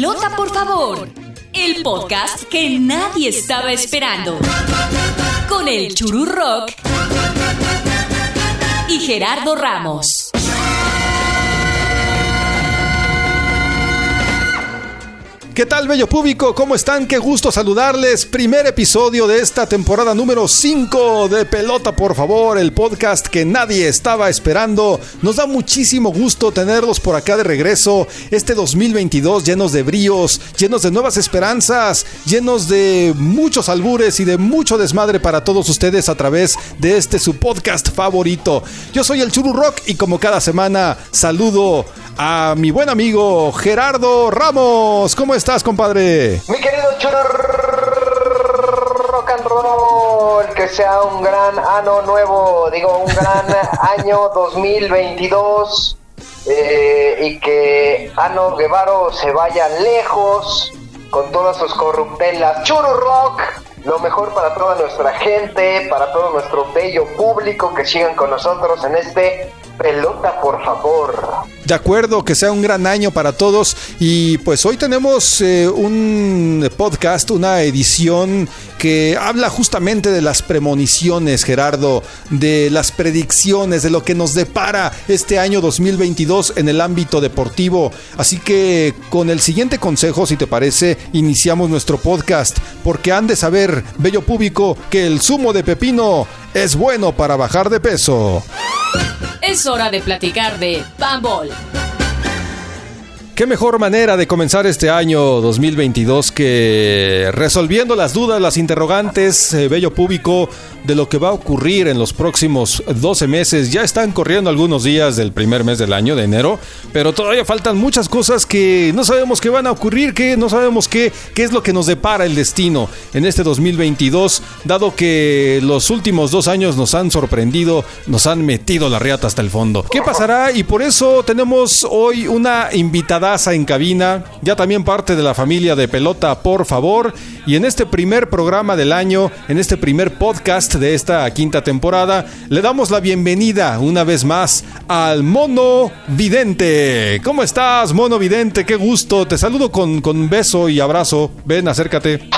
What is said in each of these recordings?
Pelota, por favor. El podcast que nadie estaba esperando. Con el Chururrock y Gerardo Ramos. ¿Qué tal, bello público? ¿Cómo están? Qué gusto saludarles. Primer episodio de esta temporada número 5 de Pelota, por favor, el podcast que nadie estaba esperando. Nos da muchísimo gusto tenerlos por acá de regreso. Este 2022 llenos de bríos, llenos de nuevas esperanzas, llenos de muchos albures y de mucho desmadre para todos ustedes a través de este su podcast favorito. Yo soy el Churu Rock y como cada semana saludo a mi buen amigo Gerardo Ramos. ¿Cómo estás, compadre? Mi querido Churu Rock and Roll, que sea un gran año nuevo, digo, un gran año 2022 eh, y que Ano Guevaro se vaya lejos con todas sus corruptelas. Churu Rock, lo mejor para toda nuestra gente, para todo nuestro bello público que sigan con nosotros en este pelota, por favor. De acuerdo, que sea un gran año para todos. Y pues hoy tenemos eh, un podcast, una edición que habla justamente de las premoniciones, Gerardo, de las predicciones, de lo que nos depara este año 2022 en el ámbito deportivo. Así que con el siguiente consejo, si te parece, iniciamos nuestro podcast, porque han de saber, bello público, que el zumo de pepino es bueno para bajar de peso. Es hora de platicar de Bambol. Qué mejor manera de comenzar este año 2022 que resolviendo las dudas, las interrogantes, eh, bello público, de lo que va a ocurrir en los próximos 12 meses. Ya están corriendo algunos días del primer mes del año, de enero, pero todavía faltan muchas cosas que no sabemos qué van a ocurrir, que no sabemos qué, qué es lo que nos depara el destino en este 2022, dado que los últimos dos años nos han sorprendido, nos han metido la riata hasta el fondo. ¿Qué pasará? Y por eso tenemos hoy una invitada en cabina, ya también parte de la familia de Pelota, por favor. Y en este primer programa del año, en este primer podcast de esta quinta temporada, le damos la bienvenida una vez más al Mono Vidente. ¿Cómo estás, Mono Vidente? Qué gusto. Te saludo con, con beso y abrazo. Ven, acércate.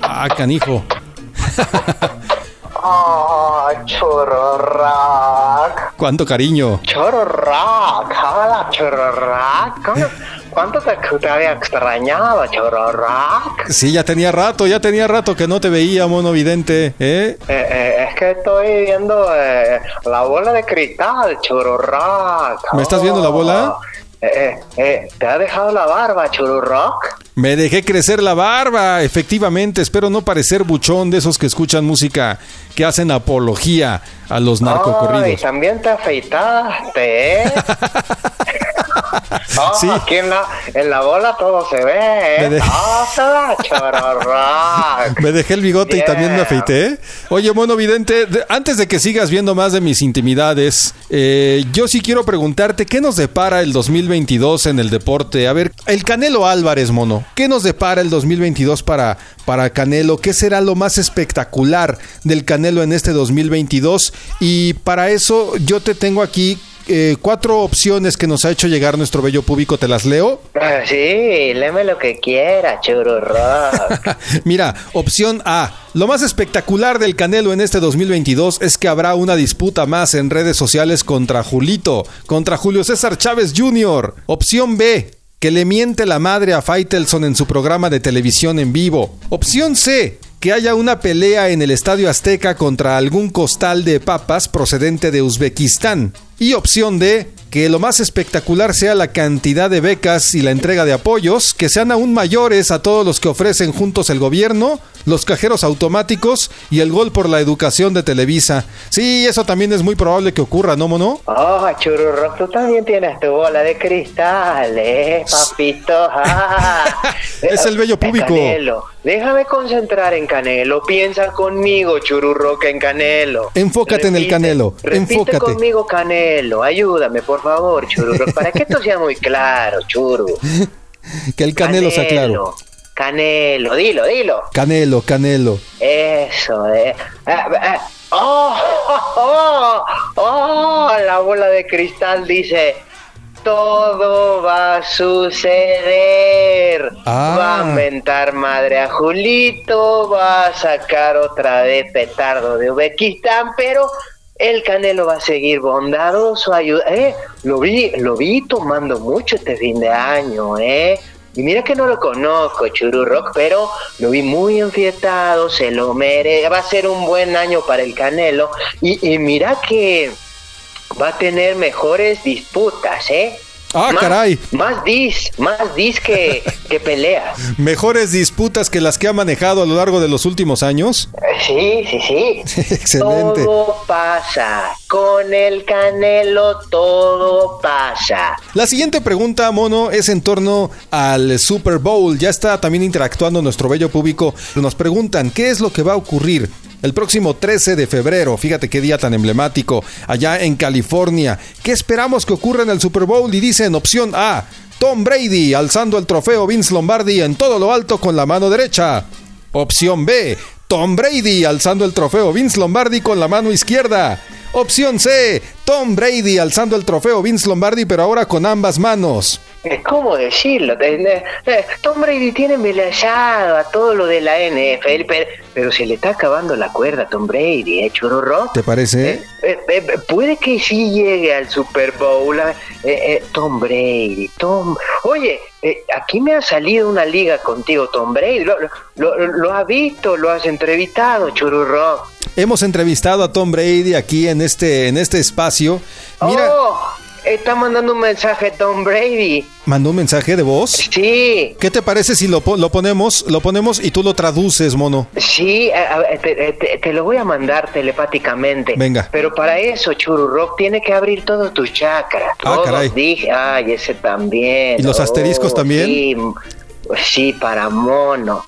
Ah, canijo. Chorrorac. Cuánto cariño. Chorrorac, hola chorrorac. ¿Cuánto te, te había extrañado, chorrorac? Sí, ya tenía rato, ya tenía rato que no te veía, mono vidente, ¿eh? Eh, eh, es que estoy viendo eh, la bola de cristal, chorrorac. ¿Me estás viendo la bola? Eh, eh, eh, ¿Te ha dejado la barba, chorrorac? Me dejé crecer la barba, efectivamente. Espero no parecer buchón de esos que escuchan música que hacen apología a los narcocorridos. también te afeitaste, ¿eh? Oh, Sí. Aquí en la, en la bola todo se ve, Me ¿eh? de- va, chorrorac. Me dejé el bigote y también me afeité. Oye, mono vidente, de- antes de que sigas viendo más de mis intimidades, eh, yo sí quiero preguntarte, ¿qué nos depara el 2022 en el deporte? A ver, el Canelo Álvarez, mono, ¿qué nos depara el 2022 para, para Canelo? ¿Qué será lo más espectacular del Canelo en este 2022? Y para eso yo te tengo aquí eh, cuatro opciones que nos ha hecho llegar nuestro bello público, ¿te las leo? Ah, Sí, léeme lo que quiera, chorrorac. Mira, opción A. Lo más espectacular del Canelo en este 2022 es que habrá una disputa más en redes sociales contra Julito, contra Julio César Chávez Jr. Opción B. Que le miente la madre a Faitelson en su programa de televisión en vivo. Opción C. Que haya una pelea en el Estadio Azteca contra algún costal de papas procedente de Uzbekistán. Y opción D. Que lo más espectacular sea la cantidad de becas y la entrega de apoyos, que sean aún mayores a todos los que ofrecen juntos el gobierno, los cajeros automáticos y el gol por la educación de Televisa. Sí, eso también es muy probable que ocurra, ¿no, mono? Oh, churro, tú también tienes tu bola de cristal, eh, papito. Ah. Es el bello público. Canelo, déjame concentrar en Canelo. Piensa conmigo, chururro, que en Canelo. Enfócate en el Canelo, Repite enfócate. conmigo, Canelo. Ayúdame, por favor, chururro, para que esto sea muy claro, churro. Que el Canelo sea claro. Canelo, dilo, dilo. Canelo, Canelo. Eso, eh. Ah, ah, oh, oh, oh, oh, la bola de cristal dice todo va a suceder. Ah. Va a mentar madre a Julito, va a sacar otra vez petardo de Uzbekistán, pero el Canelo va a seguir bondadoso, ayuda. Eh, lo vi, lo vi tomando mucho este fin de año, eh. Y mira que no lo conozco, Chururrock, pero lo vi muy enfiestado, se lo merece, va a ser un buen año para el Canelo. Y, y mira que va a tener mejores disputas, ¿eh? Ah, Más- caray. Más dis, más dis que, que peleas. Mejores disputas que las que ha manejado a lo largo de los últimos años. Eh, Sí, sí, sí. Excelente. Todo pasa. Con el Canelo todo pasa. La siguiente pregunta, Mono, es en torno al Super Bowl. Ya está también interactuando nuestro bello público. Nos preguntan, ¿qué es lo que va a ocurrir? El próximo 13 de febrero, fíjate qué día tan emblemático, allá en California. ¿Qué esperamos que ocurra en el Super Bowl? Y dicen opción A, Tom Brady alzando el trofeo Vince Lombardi en todo lo alto con la mano derecha. Opción B, Tom Brady alzando el trofeo Vince Lombardi con la mano izquierda. Opción C, Tom Brady alzando el trofeo Vince Lombardi pero ahora con ambas manos. ¿Cómo decirlo? Eh, Tom Brady tiene embelesado a todo lo de la NFL, pero, pero se le está acabando la cuerda a Tom Brady, ¿eh, Churro? ¿Te parece? Eh, eh, puede que sí llegue al Super Bowl. eh, eh, Tom Brady, Tom. Oye, eh, aquí me ha salido una liga contigo, Tom Brady. Lo- lo has visto, lo has entrevistado, Churro. Hemos entrevistado a Tom Brady aquí en este, en este espacio. Mira, Oh, está mandando un mensaje Tom Brady. mandó un mensaje de voz. Sí, ¿Qué te parece si lo, lo ponemos, lo ponemos y tú lo traduces, mono? Sí, a- a- te, te- te lo voy a mandar telepáticamente. Venga. Pero para eso, Chururrock, tiene que abrir todos tus chakras. Ah, Todos, caray. Dije, ay, ese también. ¿Y los asteriscos también? Sí, sí, para mono.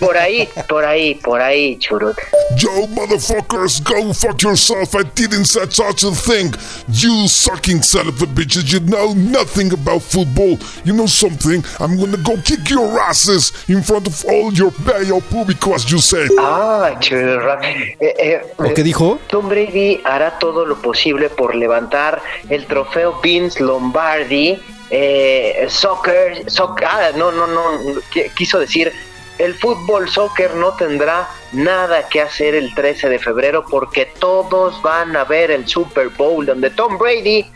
por ahí, por ahí, por ahí, Churur. Yo, motherfuckers, go fuck yourself. I didn't say such a thing. You sucking son of a bitches, you know nothing about football. You know something? I'm gonna go kick your asses in front of all your bello público, as you say. Ah, Chururrock. Eh, eh, ¿O qué dijo? Tom Brady hará todo lo posible por levantar el trofeo Vince Lombardi. Eh, soccer, soccer, ah, no, no, no, qui- quiso decir, el fútbol soccer no tendrá nada que hacer el 13 de febrero porque todos van a ver el Super Bowl donde Tom Brady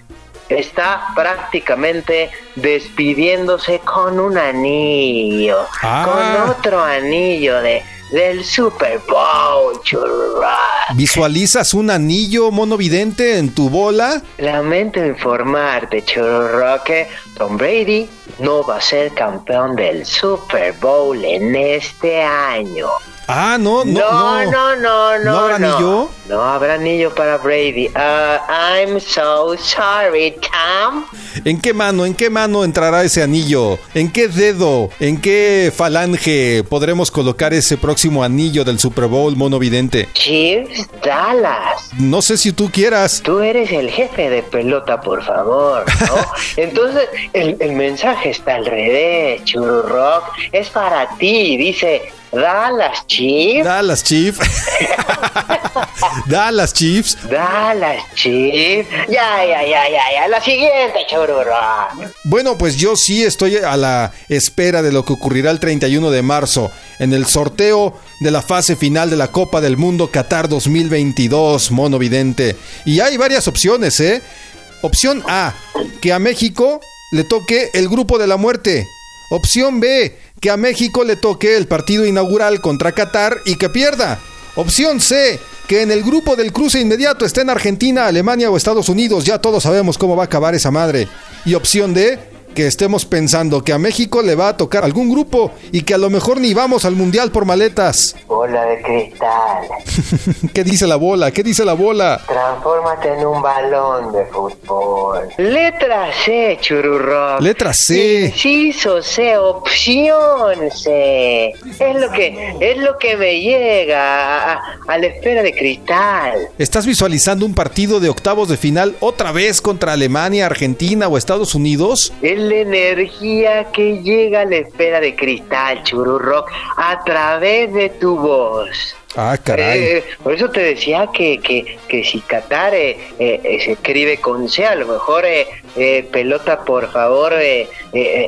está prácticamente despidiéndose con un anillo, Ah. con otro anillo de del Super Bowl, churra. ¿Visualizas un anillo monovidente en tu bola? Lamento informarte, churro, que Tom Brady no va a ser campeón del Super Bowl en este año. Ah, no, no, No, no, no, no. ¿No habrá anillo? No habrá anillo para Brady. Ah, I'm so sorry, Tom. ¿En qué mano, en qué mano entrará ese anillo? ¿En qué dedo, en qué falange podremos colocar ese próximo anillo del Super Bowl monovidente? Chiefs Dallas. No sé si tú quieras. Tú eres el jefe de pelota, por favor, ¿no? Entonces, el, el mensaje está al revés, Churrock. Es para ti, dice Dallas Chiefs. Dallas Chief. Dallas Chiefs. Dallas Chiefs. Ya, ya, ya, ya, ya. La siguiente, Churrock. Bueno, pues yo sí estoy a la espera de lo que ocurrirá el 31 de marzo en el sorteo de la fase final de la Copa del Mundo Qatar 2022, mono vidente. Y hay varias opciones, ¿eh? Opción A, que a México le toque el grupo de la muerte. Opción B, que a México le toque el partido inaugural contra Qatar y que pierda. Opción C, que en el grupo del cruce inmediato esté en Argentina, Alemania o Estados Unidos. Ya todos sabemos cómo va a acabar esa madre. Y opción D, que estemos pensando que a México le va a tocar algún grupo y que a lo mejor ni vamos al mundial por maletas. Bola de cristal. ¿Qué dice la bola? ¿Qué dice la bola? Transfórmate en un balón de fútbol. Letra C, Chururrock. Letra C. Inciso C, opción C. Es lo que, es lo que me llega a, a- a la esfera de cristal. ¿Estás visualizando un partido de octavos de final otra vez contra Alemania, Argentina o Estados Unidos? Es la energía que llega a la esfera de cristal, Chururrock, a través de tu voz. Ah, caray. Eh, por eso te decía que, que, que si Qatar eh, eh, se escribe con C, a lo mejor pelota, por favor,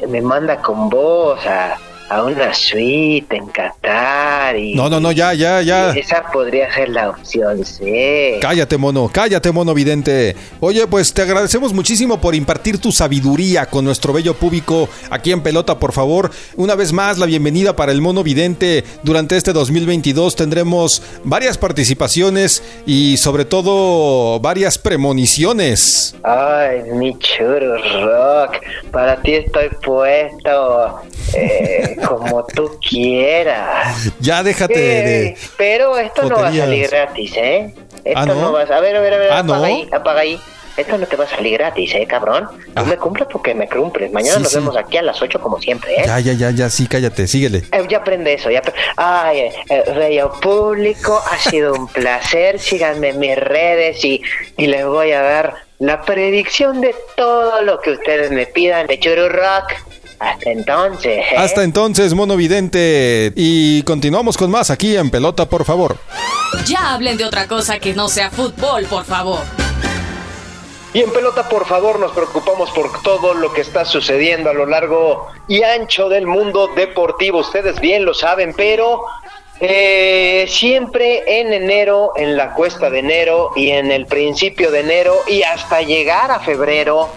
me manda con vos a, a una suite en Qatar y... No, no, no, ya, ya, ya. Esa podría ser la opción, sí. Cállate, mono, cállate, mono vidente. Oye, pues te agradecemos muchísimo por impartir tu sabiduría con nuestro bello público aquí en Pelota, por favor. Una vez más, la bienvenida para el mono vidente. Durante este 2022 tendremos varias participaciones y sobre todo varias premoniciones. Ay, mi churro rock, para ti estoy puesto. Eh, como tú quieras. Ya déjate de, Pero esto no va a salir gratis, ¿eh? Esto ¿Ah, no? va a... A ver, a ver, a ver, ¿Ah, apaga no? ahí, apaga ahí. Esto no te va a salir gratis, ¿eh, cabrón? Tú Ah. me cumples porque me cumples. Mañana Sí, nos sí. vemos aquí a las 8 como siempre, ¿eh? Ya, ya, ya, ya, sí, cállate, síguele. Eh, ya aprende eso, ya Ay, eh, eh, bello público, ha sido un placer. Síganme en mis redes y, y les voy a dar la predicción de todo lo que ustedes me pidan de Churu Rock. Hasta entonces, ¿eh? Hasta entonces, mono vidente. Y continuamos con más aquí en Pelota, por favor. Ya hablen de otra cosa que no sea fútbol, por favor. Y en pelota, por favor, nos preocupamos por todo lo que está sucediendo a lo largo y ancho del mundo deportivo. Ustedes bien lo saben, pero eh, siempre en enero, en la cuesta de enero y en el principio de enero y hasta llegar a febrero,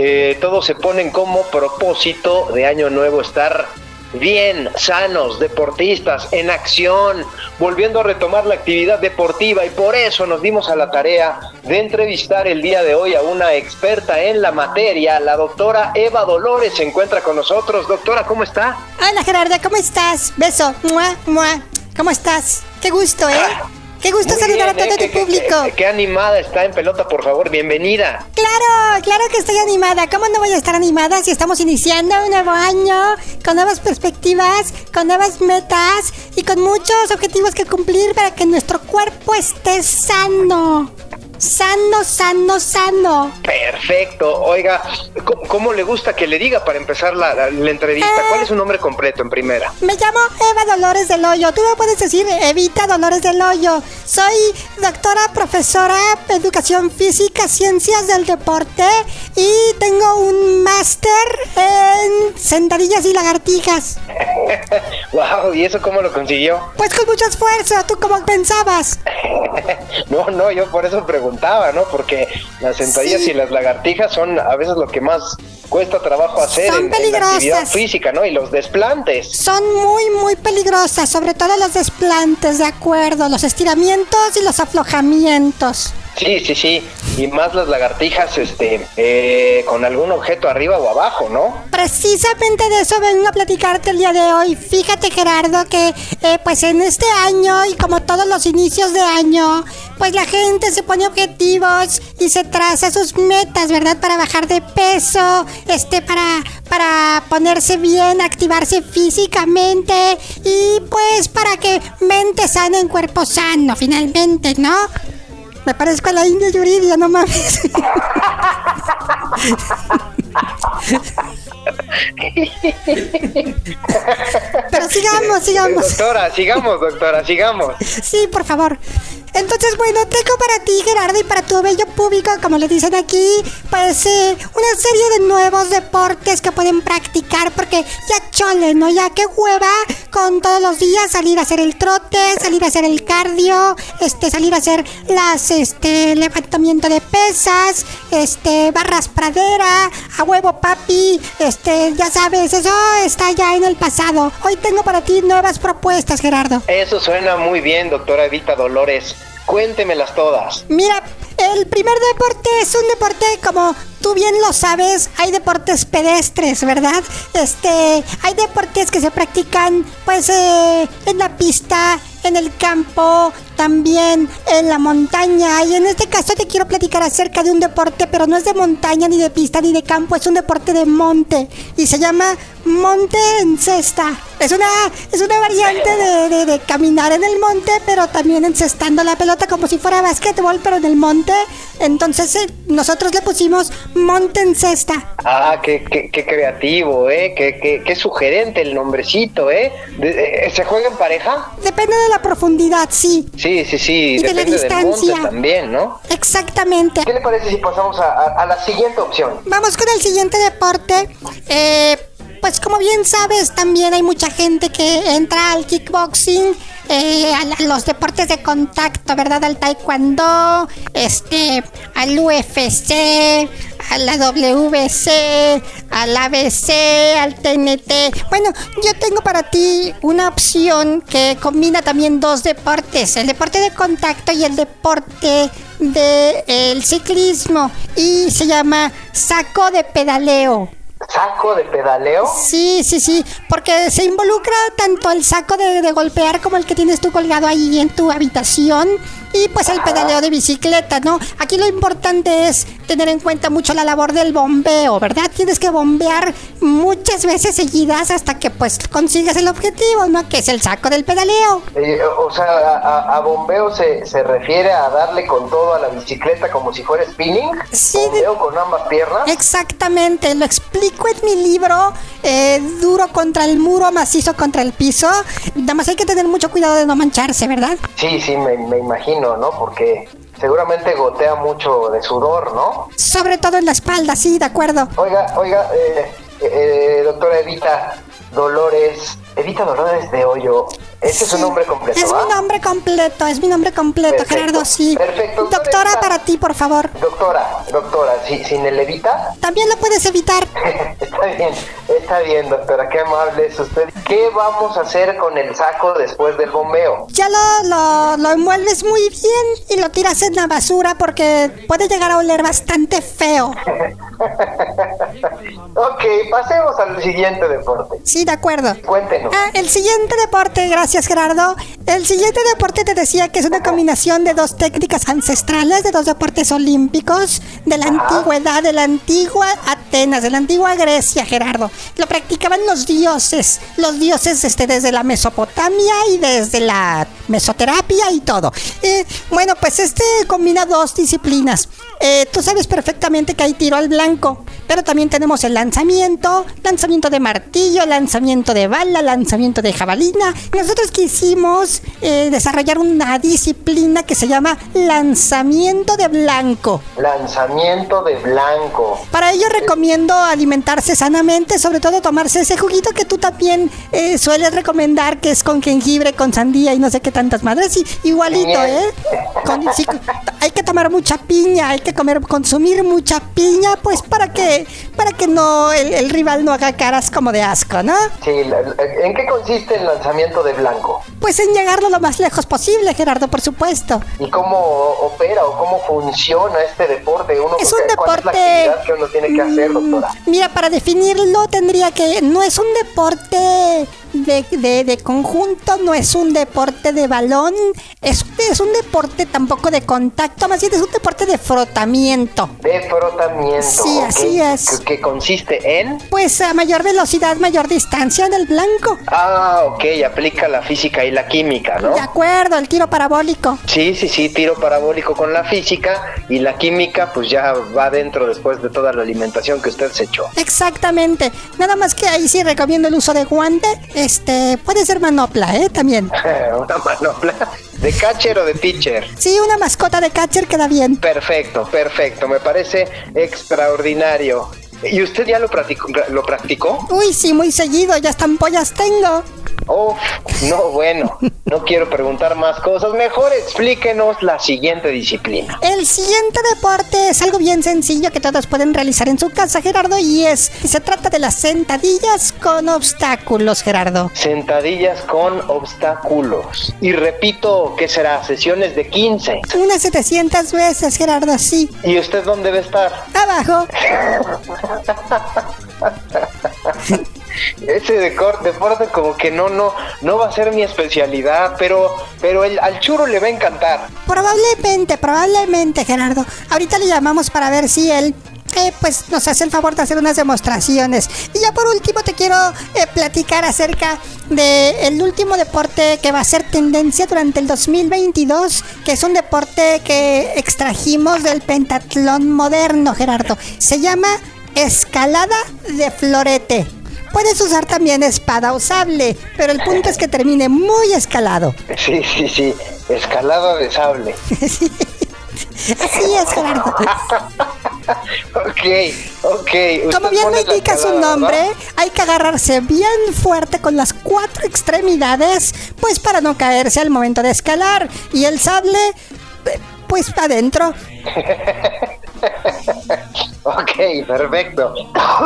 eh, todos se ponen como propósito de año nuevo estar bien, sanos, deportistas, en acción, volviendo a retomar la actividad deportiva y por eso nos dimos a la tarea de entrevistar el día de hoy a una experta en la materia, la doctora Eva Dolores se encuentra con nosotros. Doctora, ¿cómo está? Hola Gerardo, ¿cómo estás? Beso. Mua, mua. ¿Cómo estás? Qué gusto, ¿eh? Qué gusto Muy saludar bien, a todo ¿eh? tu Qué- público. Qué, qué animada está en pelota, por favor, bienvenida. Claro, claro que estoy animada. ¿Cómo no voy a estar animada si estamos iniciando un nuevo año con nuevas perspectivas, con nuevas metas y con muchos objetivos que cumplir para que nuestro cuerpo esté sano? Sano, sano, sano. Perfecto. Oiga, ¿cómo, cómo le gusta que le diga para empezar la, la- la entrevista? ¿Cuál es su nombre completo en primera? Me llamo Eva Dolores del Hoyo. Tú me puedes decir Evita Dolores del Hoyo. Soy doctora, profesora de educación física, ciencias del deporte y tengo un máster en sentadillas y lagartijas. wow, ¿y eso cómo lo consiguió? Pues con mucho esfuerzo, ¿tú cómo pensabas? No, no, yo por eso preguntaba, ¿no? Porque las sentadillas Sí. y las lagartijas son a veces lo que más cuesta trabajo hacer Son en, en la actividad peligrosas. física, ¿no? Y los desplantes. Son muy, muy peligrosas, sobre todo los desplantes, de acuerdo, los estiramientos y los aflojamientos. Sí, sí, sí. Y más las lagartijas, este, eh, con algún objeto arriba o abajo, ¿no? Precisamente de eso vengo a platicarte el día de hoy. Fíjate Gerardo que eh, pues en este año y como todos los inicios de año, pues la gente se pone objetivos y se traza sus metas, ¿verdad? Para bajar de peso, este, para, para ponerse bien, activarse físicamente y pues para que mente sana en cuerpo sano, finalmente, ¿no? Me parezco a la India Yuridia, no mames. Pero sigamos, sigamos. Doctora, sigamos, doctora, sigamos. Sí, por favor. Entonces, bueno, tengo para ti, Gerardo, y para tu bello público, como le dicen aquí, pues una serie de nuevos deportes que pueden practicar, porque ya chole, ¿no? Ya qué hueva con todos los días salir a hacer el trote, salir a hacer el cardio, este, salir a hacer las, este, levantamiento de pesas, este, barras pradera, a huevo papi, este, ya sabes, eso está ya en el pasado. Hoy tengo para ti nuevas propuestas, Gerardo. Eso suena muy bien, doctora Evita Dolores. Cuéntemelas todas. Mira, el primer deporte es un deporte como tú bien lo sabes, hay deportes pedestres, ¿verdad? Este, hay deportes que se practican pues eh, en la pista, en el campo, también en la montaña. Y en este caso te quiero platicar acerca de un deporte, pero no es de montaña, ni de pista, ni de campo, es un deporte de monte. Y se llama monte en cesta. Es una, es una variante de, de- de caminar en el monte, pero también encestando la pelota como si fuera básquetbol, pero en el monte. Entonces eh, nosotros le pusimos monte en cesta. Ah, qué, qué, qué creativo, ¿eh? Qué, qué, qué sugerente el nombrecito, ¿eh? Eh, ¿Se juega en pareja? Depende de la profundidad, sí. Sí, sí, sí. Y de la Depende del monte distancia. también, ¿no? Exactamente. ¿Qué le parece si pasamos a, a- a la siguiente opción? Vamos con el siguiente deporte. Eh, pues como bien sabes, también hay mucha gente que entra al kickboxing, eh, a, la- los deportes de contacto, ¿verdad? Al taekwondo, este, al UFC, a la WC, al ABC, al TNT. Bueno, yo tengo para ti una opción que combina también dos deportes, el deporte de contacto y el deporte del ciclismo y se llama saco de pedaleo. ¿Saco de pedaleo? Sí, sí, sí, porque se involucra tanto el saco de, de golpear como el que tienes tú colgado ahí en tu habitación y pues el pedaleo de bicicleta, ¿no? Aquí lo importante es tener en cuenta mucho la labor del bombeo, ¿verdad? Tienes que bombear muchas veces seguidas hasta que pues consigas el objetivo, ¿no? Que es el saco del pedaleo. Eh, o sea, a, bombeo se, se refiere a darle con todo a la bicicleta como si fuera spinning. Sí, Bombeo con ambas piernas. Exactamente, lo explico en mi libro, eh, duro contra el muro, macizo contra el piso. Nada más hay que tener mucho cuidado de no mancharse, ¿verdad? Sí, sí, me, me imagino, ¿no? Porque seguramente gotea mucho de sudor, ¿no? Sobre todo en la espalda, sí, de acuerdo. Oiga, oiga, eh, eh, doctora Evita Dolores, Evita Dolores de Hoyo, ese es su nombre completo, Es ¿va? mi nombre completo, es mi nombre completo, Perfecto, Gerardo, sí. perfecto. Doctora, Doctora. para ti, por favor. Doctora, doctora, ¿sí- sin el Evita, También lo puedes evitar. está bien, está bien, doctora, qué amable es usted. ¿Qué vamos a hacer con el saco después del bombeo? Ya lo, lo, lo envuelves muy bien y lo tiras en la basura porque puede llegar a oler bastante feo. Ok, pasemos al siguiente deporte. Sí, de acuerdo. Cuéntenos. Ah, el siguiente deporte, gracias Gerardo. El siguiente deporte te decía que es una combinación de dos técnicas ancestrales, de dos deportes olímpicos de la antigüedad, de la antigua Atenas, de la antigua Grecia, Gerardo. Lo practicaban los dioses, los dioses este, desde la Mesopotamia y desde la mesoterapia y todo. Eh, bueno, pues este combina dos disciplinas. Eh, tú sabes perfectamente que hay tiro al blanco, pero también tenemos el lanzamiento, lanzamiento de martillo, lanzamiento de bala, lanzamiento de jabalina. Nosotros quisimos eh, desarrollar una disciplina que se llama lanzamiento de blanco. Lanzamiento de blanco. Para ello recomiendo alimentarse sanamente, sobre todo tomarse ese juguito que tú también eh, sueles recomendar, que es con jengibre, con sandía y no sé qué tantas madres. Y, igualito. ¿eh? Con- sí, hay que tomar mucha piña, hay que comer, consumir mucha piña, pues para que, para que no el, el rival no haga caras como de asco, ¿no? Sí, la- la- ¿en qué consiste el lanzamiento de blanco? Pues en llegarlo lo más lejos posible, Gerardo, por supuesto. ¿Y cómo opera o cómo funciona este deporte? Uno, Es un ¿Cuál es la deporte. actividad que uno tiene que hacer, Mm, doctora? Mira, para definirlo tendría que. No es un deporte de, de- de conjunto, no es un deporte de balón, es, es un deporte tampoco de contacto, más bien es un deporte de frotamiento. De frotamiento. Sí, así es. Que, que consiste en. Pues a mayor velocidad, mayor distancia en el blanco. Ah, ok, aplica la física y la química, ¿no? De acuerdo, el tiro parabólico. Sí, sí, sí, tiro parabólico con la física y la química, pues ya va dentro después de toda la alimentación que usted se echó. Exactamente. Nada más que ahí sí recomiendo el uso de guante. Este, puede ser manopla, ¿eh? También. Una manopla de catcher o de pitcher. Sí, una mascota de catcher queda bien. Perfecto, perfecto, me parece extraordinario. ¿Y usted ya lo practicó? ¿Lo practicó? Uy, sí, muy seguido, ya hasta ampollas tengo. Oh, no, bueno, no quiero preguntar más cosas. Mejor explíquenos la siguiente disciplina. El siguiente deporte es algo bien sencillo que todos pueden realizar en su casa, Gerardo, y es, se trata de las sentadillas con obstáculos, Gerardo. Sentadillas con obstáculos. Y repito, ¿qué será? Sesiones de 15. Unas 700 veces, Gerardo, sí. ¿Y usted dónde a estar? Abajo. ese deporte, como que no, no, no va a ser mi especialidad, pero, pero el, al churro le va a encantar. Probablemente, probablemente, Gerardo. Ahorita le llamamos para ver si él eh, pues nos hace el favor de hacer unas demostraciones. Y ya por último te quiero eh, platicar acerca del el último deporte que va a ser tendencia durante el 2022, que es un deporte que extrajimos del pentatlón moderno, Gerardo. Se llama escalada de florete. Puedes usar también espada usable, pero el punto es que termine muy escalado. Sí, sí, sí, escalada de sable. Sí. Así es, Gerardo. ok, ok. Como bien lo la indica su nombre, hay que agarrarse bien fuerte con las cuatro extremidades, pues para no caerse al momento de escalar. Y el sable, pues adentro. Ok, perfecto.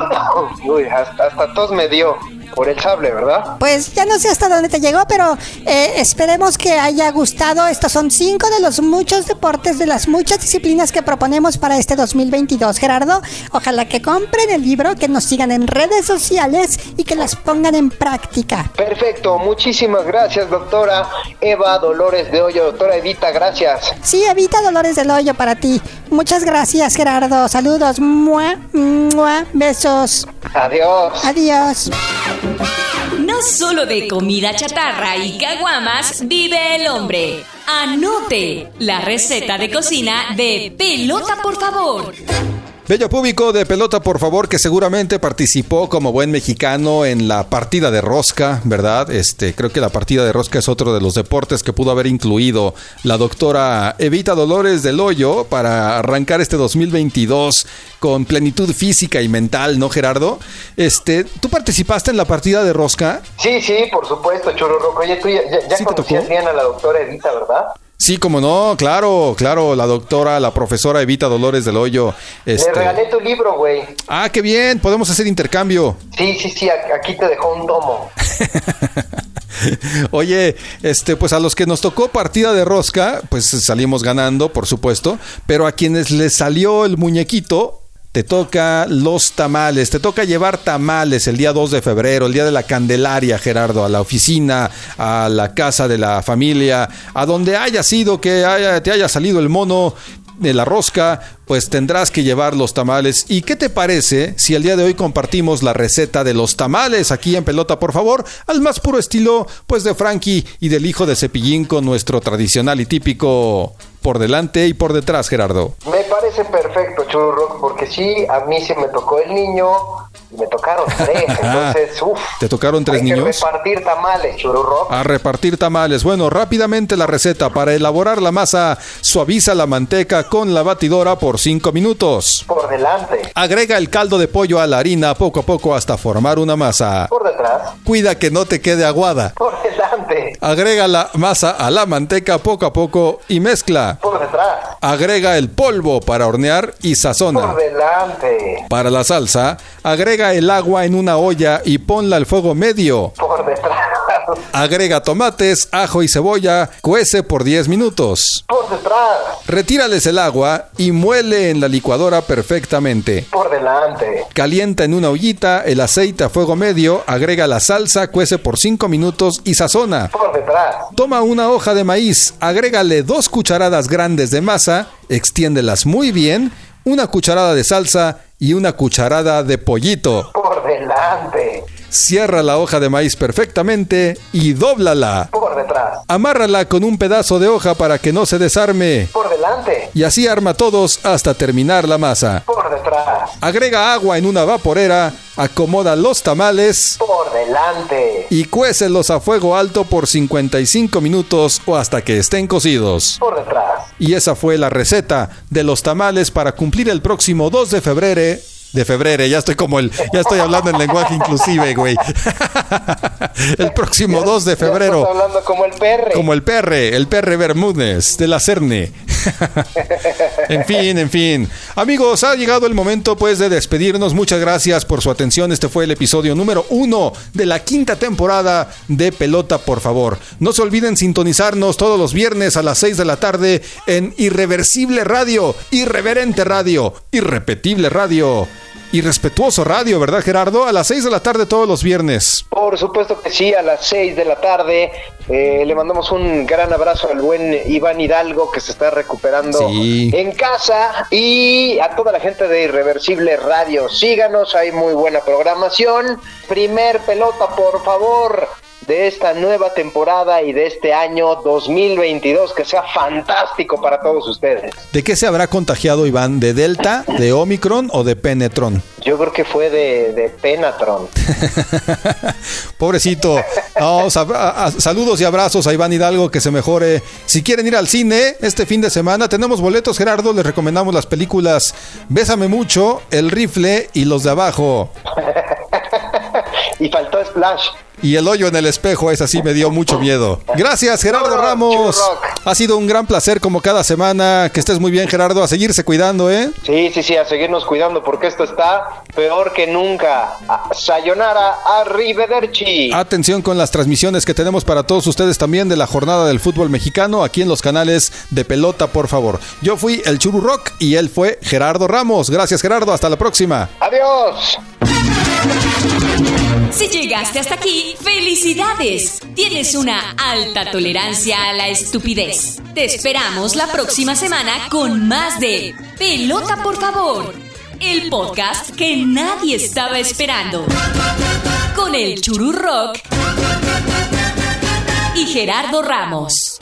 Uy, hasta, hasta tos me dio por el sable, ¿verdad? Pues ya no sé hasta dónde te llegó, pero eh, esperemos que haya gustado. Estos son cinco de los muchos deportes, de las muchas disciplinas que proponemos para este 2022. Gerardo, ojalá que compren el libro, que nos sigan en redes sociales y que las pongan en práctica. Perfecto, muchísimas gracias, doctora Eva Dolores de Hoyo. Doctora Evita, gracias. Sí, evita dolores del hoyo para ti. Muchas gracias, Gerardo. Saludos. Mua, mua, besos. Adiós. Adiós. No solo de comida chatarra y caguamas vive el hombre. Anote la receta de cocina de pelota, por favor. Bello público de pelota, por favor, que seguramente participó como buen mexicano en la partida de rosca, ¿verdad? Este, creo que la partida de rosca es otro de los deportes que pudo haber incluido la doctora Evita Dolores del Hoyo para arrancar este 2022 con plenitud física y mental, ¿no, Gerardo? Este, ¿tú participaste en la partida de rosca? Sí, sí, por supuesto, Churro Oye, tú ya, ya, ya ¿Sí te conocías bien a la doctora Evita, ¿verdad? Sí, como no, claro, claro, la doctora, la profesora Evita Dolores del Hoyo. Le Este... regalé tu libro, güey. Ah, qué bien, podemos hacer intercambio. Sí, sí, sí, aquí te dejó un tomo. Oye, este, pues a los que nos tocó partida de rosca, pues salimos ganando, por supuesto, pero a quienes les salió el muñequito, te toca los tamales, te toca llevar tamales el día 2 de febrero, el día de la Candelaria, Gerardo, a la oficina, a la casa de la familia, a donde haya sido que haya- te haya salido el mono de la rosca, pues tendrás que llevar los tamales. ¿Y qué te parece si el día de hoy compartimos la receta de los tamales aquí en pelota, por favor? Al más puro estilo, pues de Frankie y del hijo de Cepillín con nuestro tradicional y típico por delante y por detrás, Gerardo. Me parece perfecto, Churro, porque sí, a mí se me tocó el niño y me tocaron tres. Entonces, uff. ¿Te tocaron tres hay que niños? repartir tamales, Churro. A repartir tamales. Bueno, rápidamente la receta. Para elaborar la masa, suaviza la manteca con la batidora por 5 minutos. Por delante, Agrega el caldo de pollo a la harina poco a poco hasta formar una masa. por detrás, Cuida que no te quede aguada. por delante, Agrega la masa a la manteca poco a poco y mezcla. por detrás, Agrega el polvo para hornear y sazona. por delante, Para la salsa, agrega el agua en una olla y ponla al fuego medio. por detrás, Agrega tomates, ajo y cebolla, cuece por 10 minutos. por detrás, Retírales el agua y muele en la licuadora perfectamente. por delante, Calienta en una ollita el aceite a fuego medio, agrega la salsa, cuece por 5 minutos y sazona. por detrás, Toma una hoja de maíz, agrégale dos cucharadas grandes de masa, extiéndelas muy bien, una cucharada de salsa y una cucharada de pollito. por delante, Cierra la hoja de maíz perfectamente y dóblala. por detrás, Amárrala con un pedazo de hoja para que no se desarme. por delante, Y así arma todos hasta terminar la masa. por detrás, Agrega agua en una vaporera, acomoda los tamales por delante, y cuécelos a fuego alto por 55 minutos o hasta que estén cocidos. por detrás. Y esa fue la receta de los tamales para cumplir el próximo 2 de febrero. De febrero, ya estoy como el, ya estoy hablando en lenguaje inclusive, güey. el próximo 2 de Ya estás febrero. hablando como el perre. Como el perre, el perre Bermúdez de la Cerne. en fin, en fin. Amigos, ha llegado el momento pues de despedirnos. Muchas gracias por su atención. Este fue el episodio número uno de la quinta temporada de Pelota, por favor. No se olviden sintonizarnos todos los viernes a las 6 de la tarde en Irreversible Radio, Irreverente Radio, Irrepetible Radio y respetuoso radio, ¿verdad Gerardo? A las 6 de la tarde todos los viernes. Por supuesto que sí, a las 6 de la tarde. Eh, le mandamos un gran abrazo al buen Iván Hidalgo que se está recuperando Sí. en casa y a toda la gente de Irreversible Radio. Síganos, hay muy buena programación. Primer pelota, por favor, de esta nueva temporada y de este año 2022. Que sea fantástico para todos ustedes. ¿De qué se habrá contagiado Iván? ¿De Delta, de Omicron o de Penetron? Yo creo que fue de, de Penatron. Pobrecito. No, saludos y abrazos a Iván Hidalgo, que se mejore. Si quieren ir al cine este fin de semana, tenemos boletos, Gerardo. Les recomendamos las películas Bésame mucho, El rifle y Los de abajo. y faltó Splash. Y el hoyo en el espejo, esa sí me dio mucho miedo. Gracias, Gerardo Ramos. Ha sido un gran placer como cada semana. Que estés muy bien, Gerardo. A seguirse cuidando, ¿eh? Sí, sí, sí, a seguirnos cuidando porque esto está peor que nunca. A- Sayonara, arrivederci. Atención con las transmisiones que tenemos para todos ustedes también de la jornada del fútbol mexicano aquí en los canales de pelota, por favor. Yo fui el Churu Rock y él fue Gerardo Ramos. Gracias, Gerardo. Hasta la próxima. Adiós. Si llegaste hasta aquí, felicidades. Tienes una alta tolerancia a la estupidez. Te esperamos la próxima semana con más de Pelota por favor. El podcast que nadie estaba esperando. Con el Churu Rock y Gerardo Ramos.